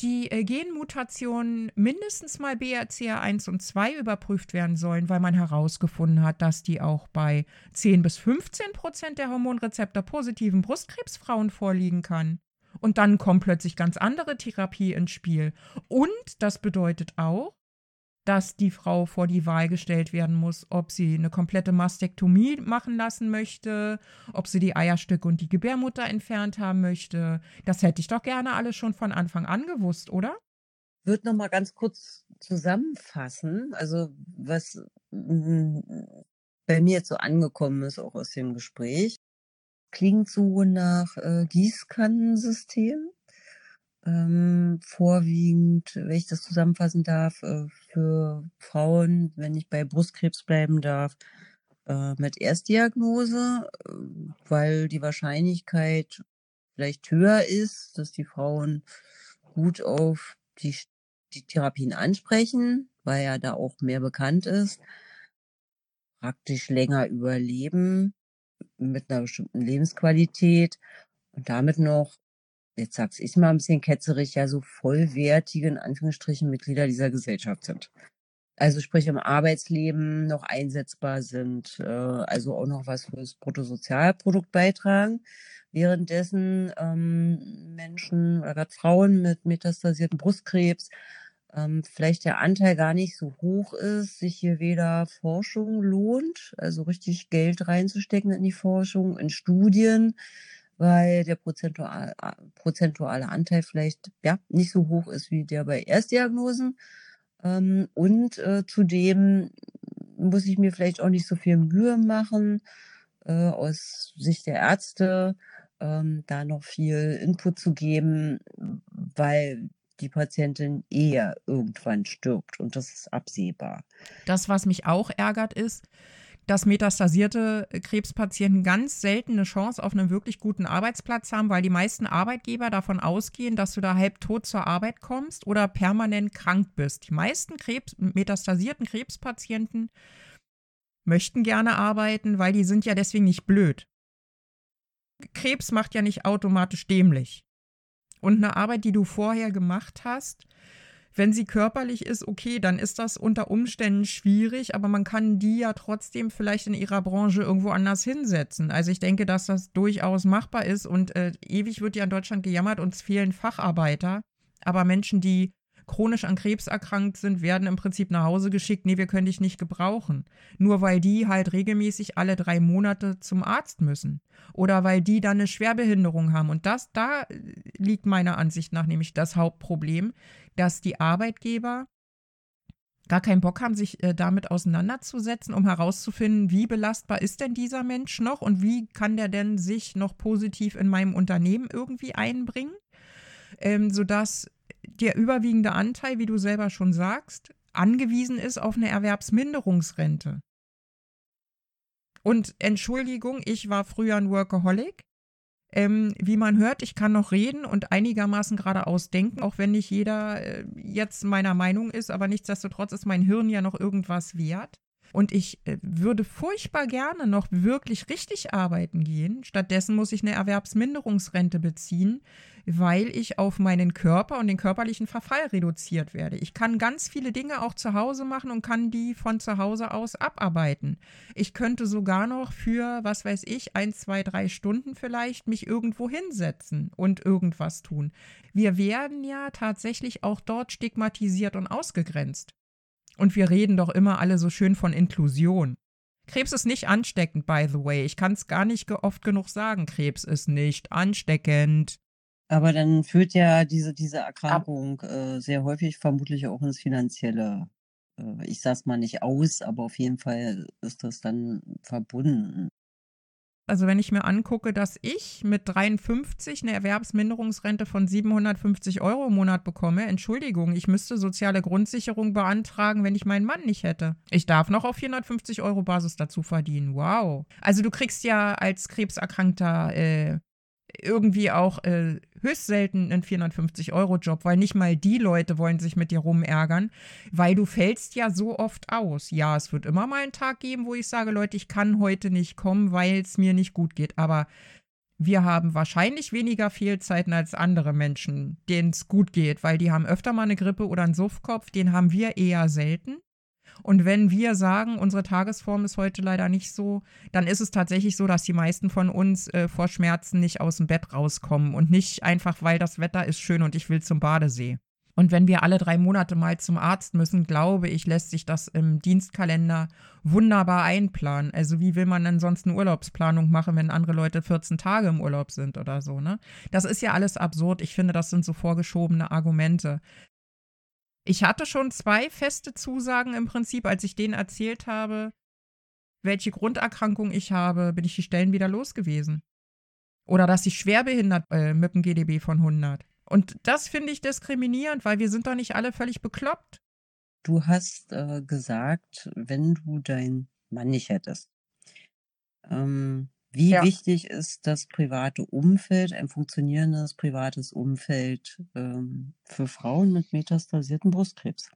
die äh, Genmutationen mindestens mal BRCA1 und 2 überprüft werden sollen, weil man herausgefunden hat, dass die auch bei 10 bis 15 Prozent der Hormonrezeptor positiven Brustkrebsfrauen vorliegen kann. Und dann kommt plötzlich ganz andere Therapie ins Spiel. Und das bedeutet auch, dass die Frau vor die Wahl gestellt werden muss, ob sie eine komplette Mastektomie machen lassen möchte, ob sie die Eierstücke und die Gebärmutter entfernt haben möchte. Das hätte ich doch gerne alles schon von Anfang an gewusst, oder? Würde noch mal ganz kurz zusammenfassen, also was mm, bei mir jetzt so angekommen ist, auch aus dem Gespräch, klingt so nach äh, Gießkannensystem ähm, vorwiegend, wenn ich das zusammenfassen darf, äh, für Frauen, wenn ich bei Brustkrebs bleiben darf, äh, mit Erstdiagnose, äh, weil die Wahrscheinlichkeit vielleicht höher ist, dass die Frauen gut auf die, die Therapien ansprechen, weil ja da auch mehr bekannt ist, praktisch länger überleben mit einer bestimmten Lebensqualität und damit noch jetzt sag's ich mal ein bisschen ketzerig, ja so vollwertige, in Anführungsstrichen, Mitglieder dieser Gesellschaft sind. Also sprich im Arbeitsleben noch einsetzbar sind, äh, also auch noch was fürs Bruttosozialprodukt beitragen. Währenddessen ähm, Menschen oder gerade Frauen mit metastasierten Brustkrebs ähm, vielleicht der Anteil gar nicht so hoch ist, sich hier weder Forschung lohnt, also richtig Geld reinzustecken in die Forschung, in Studien, weil der prozentual, prozentuale Anteil vielleicht ja nicht so hoch ist wie der bei Erstdiagnosen. Ähm, und äh, zudem muss ich mir vielleicht auch nicht so viel Mühe machen, äh, aus Sicht der Ärzte, ähm, da noch viel Input zu geben, weil die Patientin eher irgendwann stirbt und das ist absehbar. Das, was mich auch ärgert, ist, dass metastasierte Krebspatienten ganz selten eine Chance auf einen wirklich guten Arbeitsplatz haben, weil die meisten Arbeitgeber davon ausgehen, dass du da halb tot zur Arbeit kommst oder permanent krank bist. Die meisten Krebs, metastasierten Krebspatienten möchten gerne arbeiten, weil die sind ja deswegen nicht blöd. Krebs macht ja nicht automatisch dämlich. Und eine Arbeit, die du vorher gemacht hast, wenn sie körperlich ist, okay, dann ist das unter Umständen schwierig, aber man kann die ja trotzdem vielleicht in ihrer Branche irgendwo anders hinsetzen. Also ich denke, dass das durchaus machbar ist und äh, ewig wird ja in Deutschland gejammert, uns fehlen Facharbeiter. Aber Menschen, die chronisch an Krebs erkrankt sind, werden im Prinzip nach Hause geschickt, nee, wir können dich nicht gebrauchen. Nur weil die halt regelmäßig alle drei Monate zum Arzt müssen. Oder weil die dann eine Schwerbehinderung haben. Und das, da liegt meiner Ansicht nach nämlich das Hauptproblem, dass die Arbeitgeber gar keinen Bock haben, sich äh, damit auseinanderzusetzen, um herauszufinden, wie belastbar ist denn dieser Mensch noch und wie kann der denn sich noch positiv in meinem Unternehmen irgendwie einbringen, ähm, sodass der überwiegende Anteil, wie du selber schon sagst, angewiesen ist auf eine Erwerbsminderungsrente. Und Entschuldigung, ich war früher ein Workaholic. Ähm, wie man hört, ich kann noch reden und einigermaßen geradeaus denken, auch wenn nicht jeder äh, jetzt meiner Meinung ist, aber nichtsdestotrotz ist mein Hirn ja noch irgendwas wert. Und ich äh, würde furchtbar gerne noch wirklich richtig arbeiten gehen. Stattdessen muss ich eine Erwerbsminderungsrente beziehen, weil ich auf meinen Körper und den körperlichen Verfall reduziert werde. Ich kann ganz viele Dinge auch zu Hause machen und kann die von zu Hause aus abarbeiten. Ich könnte sogar noch für, was weiß ich, ein, zwei, drei Stunden vielleicht mich irgendwo hinsetzen und irgendwas tun. Wir werden ja tatsächlich auch dort stigmatisiert und ausgegrenzt. Und wir reden doch immer alle so schön von Inklusion. Krebs ist nicht ansteckend, by the way. Ich kann es gar nicht oft genug sagen. Krebs ist nicht ansteckend. Aber dann führt ja diese, diese Erkrankung äh, sehr häufig vermutlich auch ins Finanzielle. Äh, ich sag's mal nicht aus, aber auf jeden Fall ist das dann verbunden. Also wenn ich mir angucke, dass ich mit 53 eine Erwerbsminderungsrente von 750 Euro im Monat bekomme, Entschuldigung, ich müsste soziale Grundsicherung beantragen, wenn ich meinen Mann nicht hätte. Ich darf noch auf 450 Euro Basis dazu verdienen. Wow. Also du kriegst ja als Krebserkrankter äh, irgendwie auch äh, höchst selten einen 450-Euro-Job, weil nicht mal die Leute wollen sich mit dir rumärgern, weil du fällst ja so oft aus. Ja, es wird immer mal einen Tag geben, wo ich sage, Leute, ich kann heute nicht kommen, weil es mir nicht gut geht. Aber wir haben wahrscheinlich weniger Fehlzeiten als andere Menschen, denen es gut geht, weil die haben öfter mal eine Grippe oder einen Suffkopf, den haben wir eher selten. Und wenn wir sagen, unsere Tagesform ist heute leider nicht so, dann ist es tatsächlich so, dass die meisten von uns äh, vor Schmerzen nicht aus dem Bett rauskommen und nicht einfach, weil das Wetter ist schön und ich will zum Badesee. Und wenn wir alle drei Monate mal zum Arzt müssen, glaube ich, lässt sich das im Dienstkalender wunderbar einplanen. Also wie will man denn sonst eine Urlaubsplanung machen, wenn andere Leute 14 Tage im Urlaub sind oder so, ne? Das ist ja alles absurd. Ich finde, das sind so vorgeschobene Argumente. Ich hatte schon zwei feste Zusagen im Prinzip, als ich denen erzählt habe, welche Grunderkrankung ich habe, bin ich die Stellen wieder los gewesen. Oder dass ich schwerbehindert äh, mit dem GDB von 100. Und das finde ich diskriminierend, weil wir sind doch nicht alle völlig bekloppt. Du hast äh, gesagt, wenn du deinen Mann nicht hättest. Ähm, wie ja. wichtig ist das private Umfeld, ein funktionierendes privates Umfeld ähm, für Frauen mit metastasierten Brustkrebs?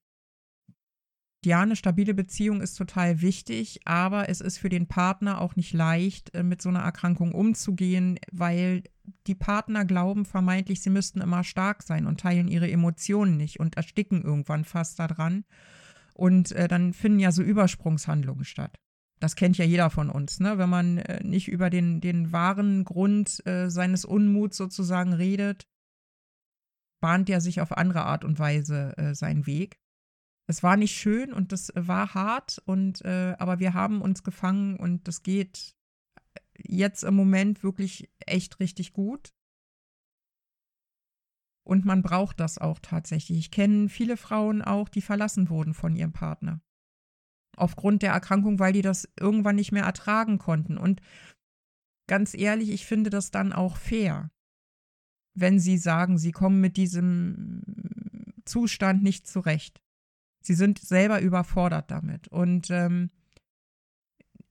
Ja, eine stabile Beziehung ist total wichtig, aber es ist für den Partner auch nicht leicht, äh, mit so einer Erkrankung umzugehen, weil die Partner glauben vermeintlich, sie müssten immer stark sein und teilen ihre Emotionen nicht und ersticken irgendwann fast daran. Und äh, dann finden ja so Übersprungshandlungen statt. Das kennt ja jeder von uns, ne? Wenn man äh, nicht über den, den wahren Grund äh, seines Unmuts sozusagen redet, bahnt er sich auf andere Art und Weise äh, seinen Weg. Es war nicht schön und das war hart und äh, aber wir haben uns gefangen und das geht jetzt im Moment wirklich echt richtig gut. Und man braucht das auch tatsächlich. Ich kenne viele Frauen auch, die verlassen wurden von ihrem Partner. Aufgrund der Erkrankung, weil die das irgendwann nicht mehr ertragen konnten. Und ganz ehrlich, ich finde das dann auch fair, wenn sie sagen, sie kommen mit diesem Zustand nicht zurecht. Sie sind selber überfordert damit. Und ähm,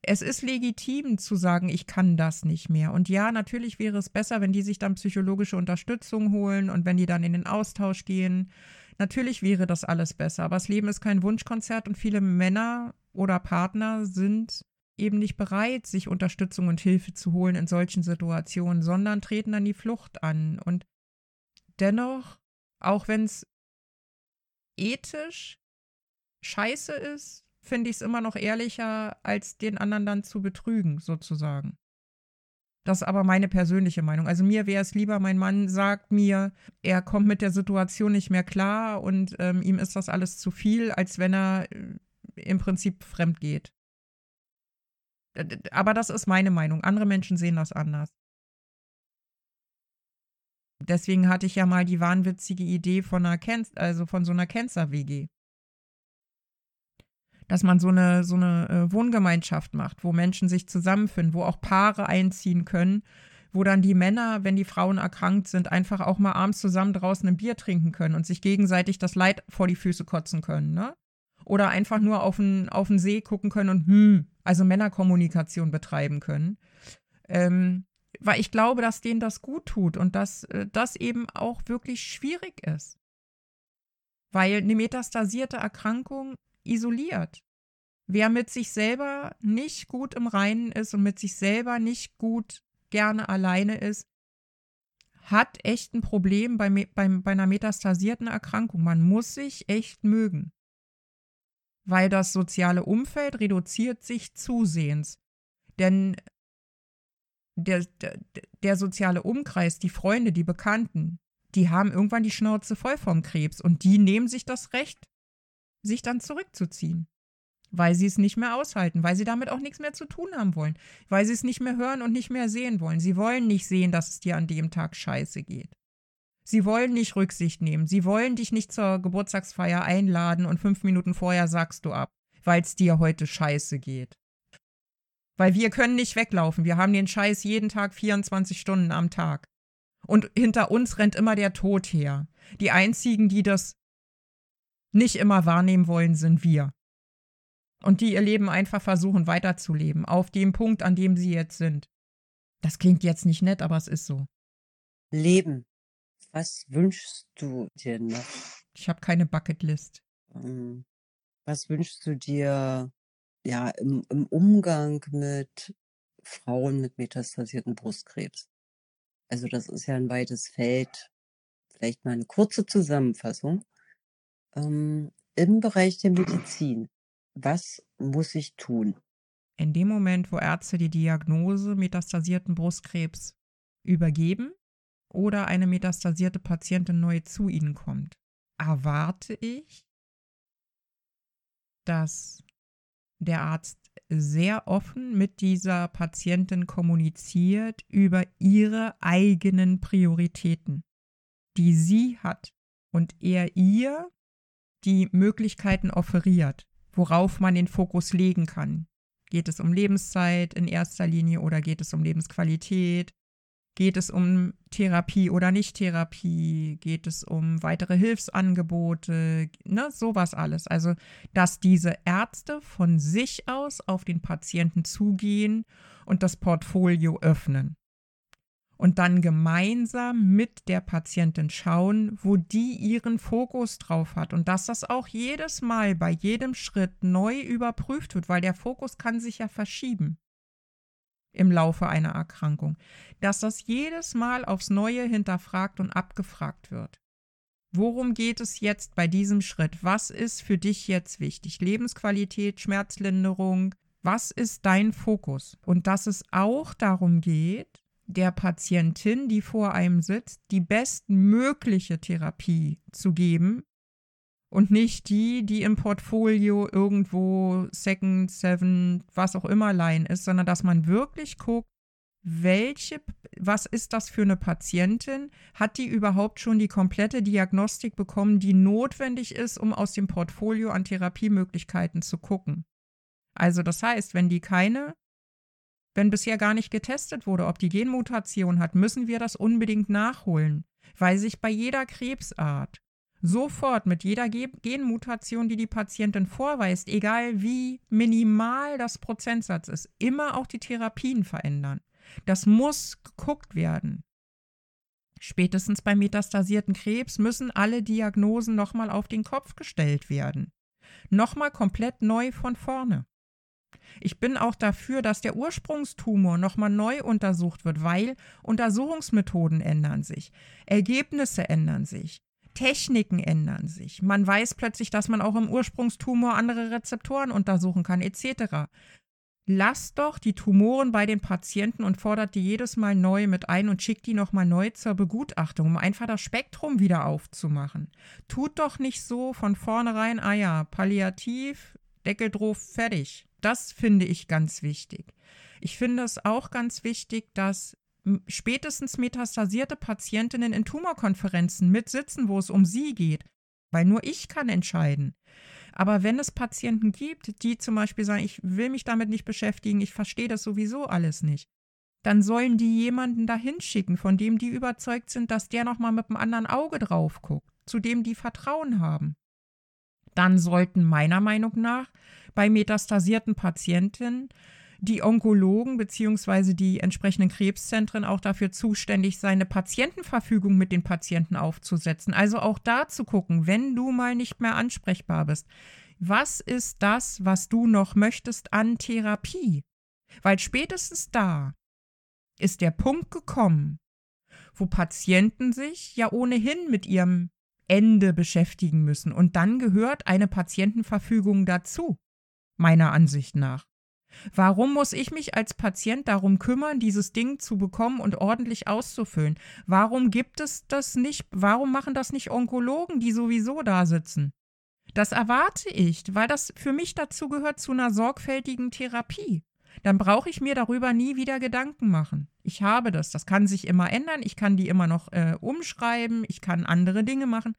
es ist legitim zu sagen, ich kann das nicht mehr. Und ja, natürlich wäre es besser, wenn die sich dann psychologische Unterstützung holen und wenn die dann in den Austausch gehen. Natürlich wäre das alles besser. Aber das Leben ist kein Wunschkonzert und viele Männer oder Partner sind eben nicht bereit, sich Unterstützung und Hilfe zu holen in solchen Situationen, sondern treten dann die Flucht an. Und dennoch, auch wenn es ethisch scheiße ist, finde ich es immer noch ehrlicher, als den anderen dann zu betrügen, sozusagen. Das ist aber meine persönliche Meinung. Also mir wäre es lieber, mein Mann sagt mir, er kommt mit der Situation nicht mehr klar und ähm, ihm ist das alles zu viel, als wenn er äh, im Prinzip fremd geht. Aber das ist meine Meinung. Andere Menschen sehen das anders. Deswegen hatte ich ja mal die wahnwitzige Idee von einer Can also von so einer Cancer-WG dass man so eine, so eine äh, Wohngemeinschaft macht, wo Menschen sich zusammenfinden, wo auch Paare einziehen können, wo dann die Männer, wenn die Frauen erkrankt sind, einfach auch mal abends zusammen draußen ein Bier trinken können und sich gegenseitig das Leid vor die Füße kotzen können, ne? Oder einfach nur auf den, auf den See gucken können und hm, also Männerkommunikation betreiben können. Ähm, weil ich glaube, dass denen das gut tut und dass äh, das eben auch wirklich schwierig ist. Weil eine metastasierte Erkrankung isoliert. Wer mit sich selber nicht gut im Reinen ist und mit sich selber nicht gut gerne alleine ist, hat echt ein Problem bei, bei, bei einer metastasierten Erkrankung. Man muss sich echt mögen. Weil das soziale Umfeld reduziert sich zusehends. Denn der, der, der soziale Umkreis, die Freunde, die Bekannten, die haben irgendwann die Schnauze voll vom Krebs und die nehmen sich das Recht, sich dann zurückzuziehen. Weil sie es nicht mehr aushalten, weil sie damit auch nichts mehr zu tun haben wollen, weil sie es nicht mehr hören und nicht mehr sehen wollen. Sie wollen nicht sehen, dass es dir an dem Tag scheiße geht. Sie wollen nicht Rücksicht nehmen. Sie wollen dich nicht zur Geburtstagsfeier einladen und fünf Minuten vorher sagst du ab, weil es dir heute scheiße geht. Weil wir können nicht weglaufen. Wir haben den Scheiß jeden Tag 24 Stunden am Tag. Und hinter uns rennt immer der Tod her. Die einzigen, die das nicht immer wahrnehmen wollen, sind wir. Und die ihr Leben einfach versuchen weiterzuleben, auf dem Punkt, an dem sie jetzt sind. Das klingt jetzt nicht nett, aber es ist so. Leben. Was wünschst du dir noch? Ich habe keine Bucketlist. Ähm, was wünschst du dir ja im, im Umgang mit Frauen mit metastasierten Brustkrebs? Also das ist ja ein weites Feld. Vielleicht mal eine kurze Zusammenfassung. Ähm, Im Bereich der Medizin, was muss ich tun? In dem Moment, wo Ärzte die Diagnose metastasierten Brustkrebs übergeben oder eine metastasierte Patientin neu zu ihnen kommt, erwarte ich, dass der Arzt sehr offen mit dieser Patientin kommuniziert über ihre eigenen Prioritäten, die sie hat und er ihr die Möglichkeiten offeriert, worauf man den Fokus legen kann. Geht es um Lebenszeit in erster Linie oder geht es um Lebensqualität? Geht es um Therapie oder Nicht-Therapie? Geht es um weitere Hilfsangebote? Ne, sowas alles. Also, dass diese Ärzte von sich aus auf den Patienten zugehen und das Portfolio öffnen. Und dann gemeinsam mit der Patientin schauen, wo die ihren Fokus drauf hat. Und dass das auch jedes Mal bei jedem Schritt neu überprüft wird, weil der Fokus kann sich ja verschieben im Laufe einer Erkrankung, dass das jedes Mal aufs Neue hinterfragt und abgefragt wird. Worum geht es jetzt bei diesem Schritt? Was ist für dich jetzt wichtig? Lebensqualität, Schmerzlinderung? Was ist dein Fokus? Und dass es auch darum geht, der Patientin, die vor einem sitzt, die bestmögliche Therapie zu geben, und nicht die, die im Portfolio irgendwo Second, Seven, was auch immer Line ist, sondern dass man wirklich guckt, welche, was ist das für eine Patientin? Hat die überhaupt schon die komplette Diagnostik bekommen, die notwendig ist, um aus dem Portfolio an Therapiemöglichkeiten zu gucken? Also das heißt, wenn die keine, wenn bisher gar nicht getestet wurde, ob die Genmutation hat, müssen wir das unbedingt nachholen, weil sich bei jeder Krebsart sofort mit jeder Genmutation, die die Patientin vorweist, egal wie minimal das Prozentsatz ist, immer auch die Therapien verändern. Das muss geguckt werden. Spätestens beim metastasierten Krebs müssen alle Diagnosen nochmal auf den Kopf gestellt werden. Nochmal komplett neu von vorne. Ich bin auch dafür, dass der Ursprungstumor nochmal neu untersucht wird, weil Untersuchungsmethoden ändern sich, Ergebnisse ändern sich. Techniken ändern sich. Man weiß plötzlich, dass man auch im Ursprungstumor andere Rezeptoren untersuchen kann, etc. Lasst doch die Tumoren bei den Patienten und fordert die jedes Mal neu mit ein und schickt die nochmal neu zur Begutachtung, um einfach das Spektrum wieder aufzumachen. Tut doch nicht so von vornherein, ah ja, palliativ, Deckel drauf, fertig. Das finde ich ganz wichtig. Ich finde es auch ganz wichtig, dass spätestens metastasierte Patientinnen in Tumorkonferenzen mitsitzen, wo es um sie geht, weil nur ich kann entscheiden. Aber wenn es Patienten gibt, die zum Beispiel sagen, ich will mich damit nicht beschäftigen, ich verstehe das sowieso alles nicht, dann sollen die jemanden dahin schicken, von dem die überzeugt sind, dass der nochmal mit einem anderen Auge drauf guckt, zu dem die Vertrauen haben. Dann sollten meiner Meinung nach bei metastasierten Patientinnen die Onkologen bzw. die entsprechenden Krebszentren auch dafür zuständig sein, eine Patientenverfügung mit den Patienten aufzusetzen. Also auch da zu gucken, wenn du mal nicht mehr ansprechbar bist, was ist das, was du noch möchtest an Therapie? Weil spätestens da ist der Punkt gekommen, wo Patienten sich ja ohnehin mit ihrem Ende beschäftigen müssen. Und dann gehört eine Patientenverfügung dazu, meiner Ansicht nach. Warum muss ich mich als Patient darum kümmern, dieses Ding zu bekommen und ordentlich auszufüllen? Warum gibt es das nicht? Warum machen das nicht Onkologen, die sowieso da sitzen? Das erwarte ich, weil das für mich dazu gehört zu einer sorgfältigen Therapie. Dann brauche ich mir darüber nie wieder Gedanken machen. Ich habe das. Das kann sich immer ändern. Ich kann die immer noch äh, umschreiben. Ich kann andere Dinge machen.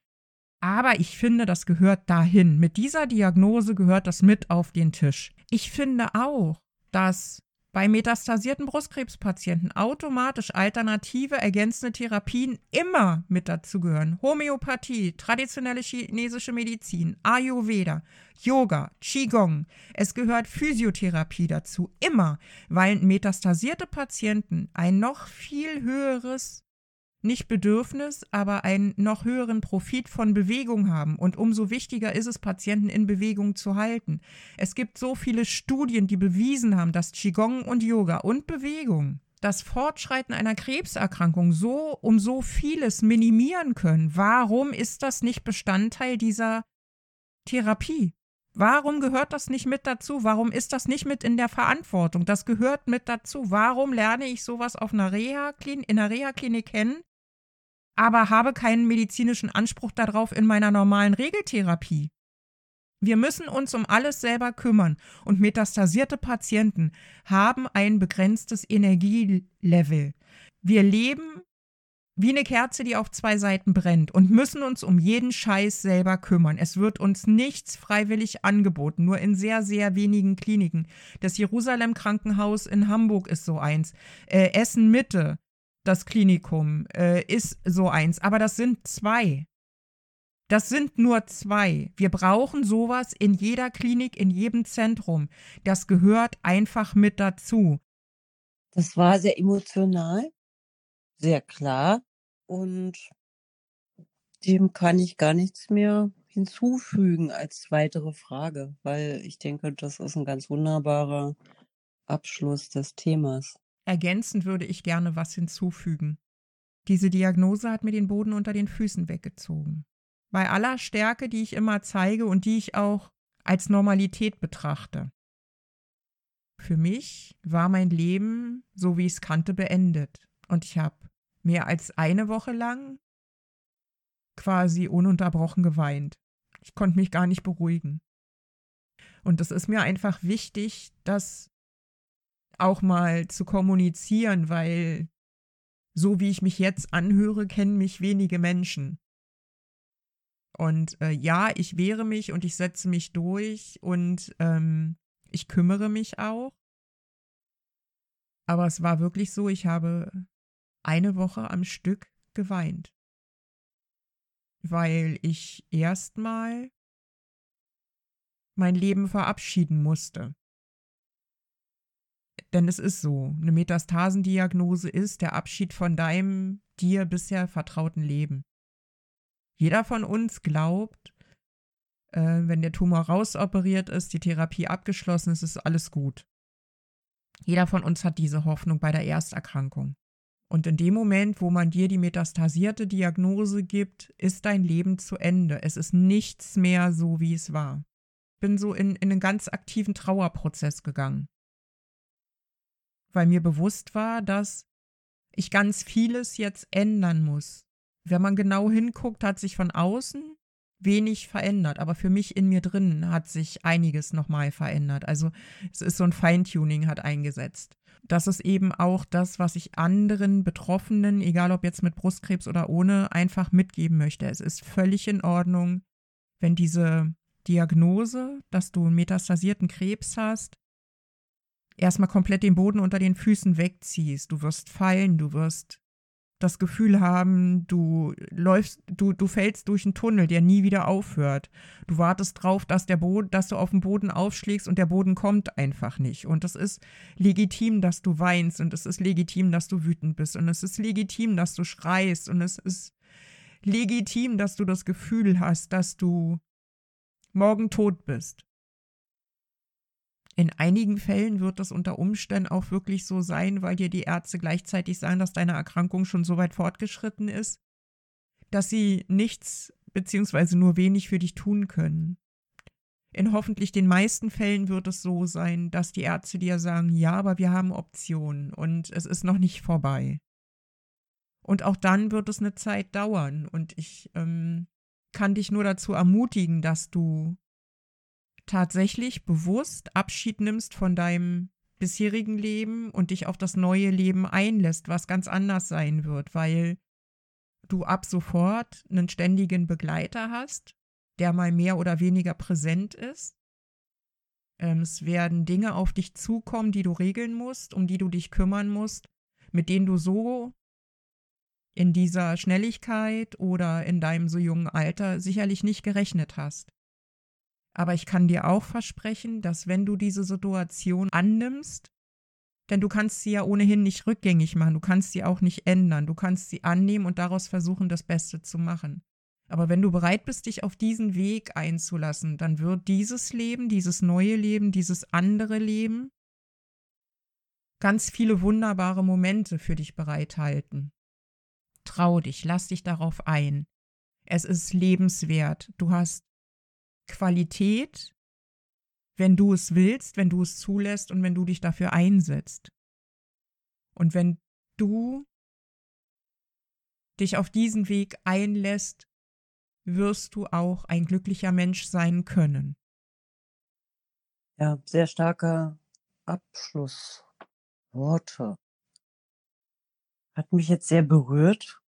Aber ich finde, das gehört dahin. Mit dieser Diagnose gehört das mit auf den Tisch. Ich finde auch, dass bei metastasierten Brustkrebspatienten automatisch alternative ergänzende Therapien immer mit dazugehören. Homöopathie, traditionelle chinesische Medizin, Ayurveda, Yoga, Qigong. Es gehört Physiotherapie dazu, immer, weil metastasierte Patienten ein noch viel höheres nicht Bedürfnis, aber einen noch höheren Profit von Bewegung haben. Und umso wichtiger ist es, Patienten in Bewegung zu halten. Es gibt so viele Studien, die bewiesen haben, dass Qigong und Yoga und Bewegung das Fortschreiten einer Krebserkrankung so um so vieles minimieren können, warum ist das nicht Bestandteil dieser Therapie? Warum gehört das nicht mit dazu? Warum ist das nicht mit in der Verantwortung? Das gehört mit dazu. Warum lerne ich sowas auf einer Reha in einer Reha-Klinik kennen, aber habe keinen medizinischen Anspruch darauf in meiner normalen Regeltherapie? Wir müssen uns um alles selber kümmern und metastasierte Patienten haben ein begrenztes Energielevel. Wir leben wie eine Kerze, die auf zwei Seiten brennt und müssen uns um jeden Scheiß selber kümmern. Es wird uns nichts freiwillig angeboten, nur in sehr, sehr wenigen Kliniken. Das Jerusalem Krankenhaus in Hamburg ist so eins. Äh, Essen Mitte, das Klinikum, äh, ist so eins. Aber das sind zwei. Das sind nur zwei. Wir brauchen sowas in jeder Klinik, in jedem Zentrum. Das gehört einfach mit dazu. Das war sehr emotional sehr klar und dem kann ich gar nichts mehr hinzufügen als weitere Frage, weil ich denke, das ist ein ganz wunderbarer Abschluss des Themas. Ergänzend würde ich gerne was hinzufügen. Diese Diagnose hat mir den Boden unter den Füßen weggezogen. Bei aller Stärke, die ich immer zeige und die ich auch als Normalität betrachte. Für mich war mein Leben, so wie ich es kannte, beendet. Und ich habe mehr als eine Woche lang quasi ununterbrochen geweint. Ich konnte mich gar nicht beruhigen. Und es ist mir einfach wichtig, das auch mal zu kommunizieren, weil so wie ich mich jetzt anhöre, kennen mich wenige Menschen. Und äh, ja, ich wehre mich und ich setze mich durch und ähm, ich kümmere mich auch. Aber es war wirklich so, ich habe eine Woche am Stück geweint, weil ich erstmal mein Leben verabschieden musste. Denn es ist so, eine Metastasendiagnose ist der Abschied von deinem dir bisher vertrauten Leben. Jeder von uns glaubt, äh, wenn der Tumor rausoperiert ist, die Therapie abgeschlossen ist, ist alles gut. Jeder von uns hat diese Hoffnung bei der Ersterkrankung. Und in dem Moment, wo man dir die metastasierte Diagnose gibt, ist dein Leben zu Ende. Es ist nichts mehr so, wie es war. Bin so in, in einen ganz aktiven Trauerprozess gegangen. Weil mir bewusst war, dass ich ganz vieles jetzt ändern muss. Wenn man genau hinguckt, hat sich von außen wenig verändert, aber für mich in mir drin hat sich einiges nochmal verändert. Also es ist so ein Feintuning hat eingesetzt das ist eben auch das, was ich anderen Betroffenen, egal ob jetzt mit Brustkrebs oder ohne, einfach mitgeben möchte. Es ist völlig in Ordnung, wenn diese Diagnose, dass du einen metastasierten Krebs hast, erstmal komplett den Boden unter den Füßen wegziehst. Du wirst fallen, du wirst das Gefühl haben, du läufst, du, du fällst durch einen Tunnel, der nie wieder aufhört. Du wartest drauf, dass der Boden, dass du auf den Boden aufschlägst und der Boden kommt einfach nicht. Und es ist legitim, dass du weinst und es ist legitim, dass du wütend bist und es ist legitim, dass du schreist und es ist legitim, dass du das Gefühl hast, dass du morgen tot bist. In einigen Fällen wird das unter Umständen auch wirklich so sein, weil dir die Ärzte gleichzeitig sagen, dass deine Erkrankung schon so weit fortgeschritten ist, dass sie nichts bzw. nur wenig für dich tun können. In hoffentlich den meisten Fällen wird es so sein, dass die Ärzte dir sagen, ja, aber wir haben Optionen und es ist noch nicht vorbei. Und auch dann wird es eine Zeit dauern und ich ähm, kann dich nur dazu ermutigen, dass du tatsächlich bewusst Abschied nimmst von deinem bisherigen Leben und dich auf das neue Leben einlässt, was ganz anders sein wird, weil du ab sofort einen ständigen Begleiter hast, der mal mehr oder weniger präsent ist. Ähm, es werden Dinge auf dich zukommen, die du regeln musst, um die du dich kümmern musst, mit denen du so in dieser Schnelligkeit oder in deinem so jungen Alter sicherlich nicht gerechnet hast. Aber ich kann dir auch versprechen, dass wenn du diese Situation annimmst, denn du kannst sie ja ohnehin nicht rückgängig machen, du kannst sie auch nicht ändern, du kannst sie annehmen und daraus versuchen, das Beste zu machen. Aber wenn du bereit bist, dich auf diesen Weg einzulassen, dann wird dieses Leben, dieses neue Leben, dieses andere Leben ganz viele wunderbare Momente für dich bereithalten. Trau dich, lass dich darauf ein. Es ist lebenswert. Du hast Qualität, wenn du es willst, wenn du es zulässt und wenn du dich dafür einsetzt. Und wenn du dich auf diesen Weg einlässt, wirst du auch ein glücklicher Mensch sein können. Ja, sehr starke Abschlussworte. Hat mich jetzt sehr berührt.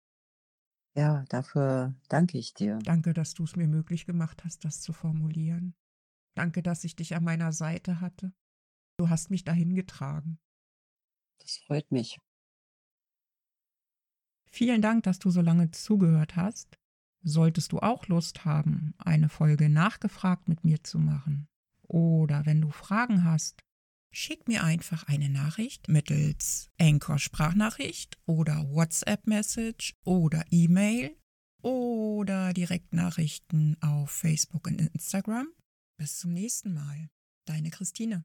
Ja, dafür danke ich dir. Danke, dass du es mir möglich gemacht hast, das zu formulieren. Danke, dass ich dich an meiner Seite hatte. Du hast mich dahin getragen. Das freut mich. Vielen Dank, dass du so lange zugehört hast. Solltest du auch Lust haben, eine Folge nachgefragt mit mir zu machen, oder wenn du Fragen hast, schick mir einfach eine Nachricht mittels Anchor Sprachnachricht oder WhatsApp Message oder E-Mail oder Direktnachrichten auf Facebook und Instagram. Bis zum nächsten Mal. Deine Christine.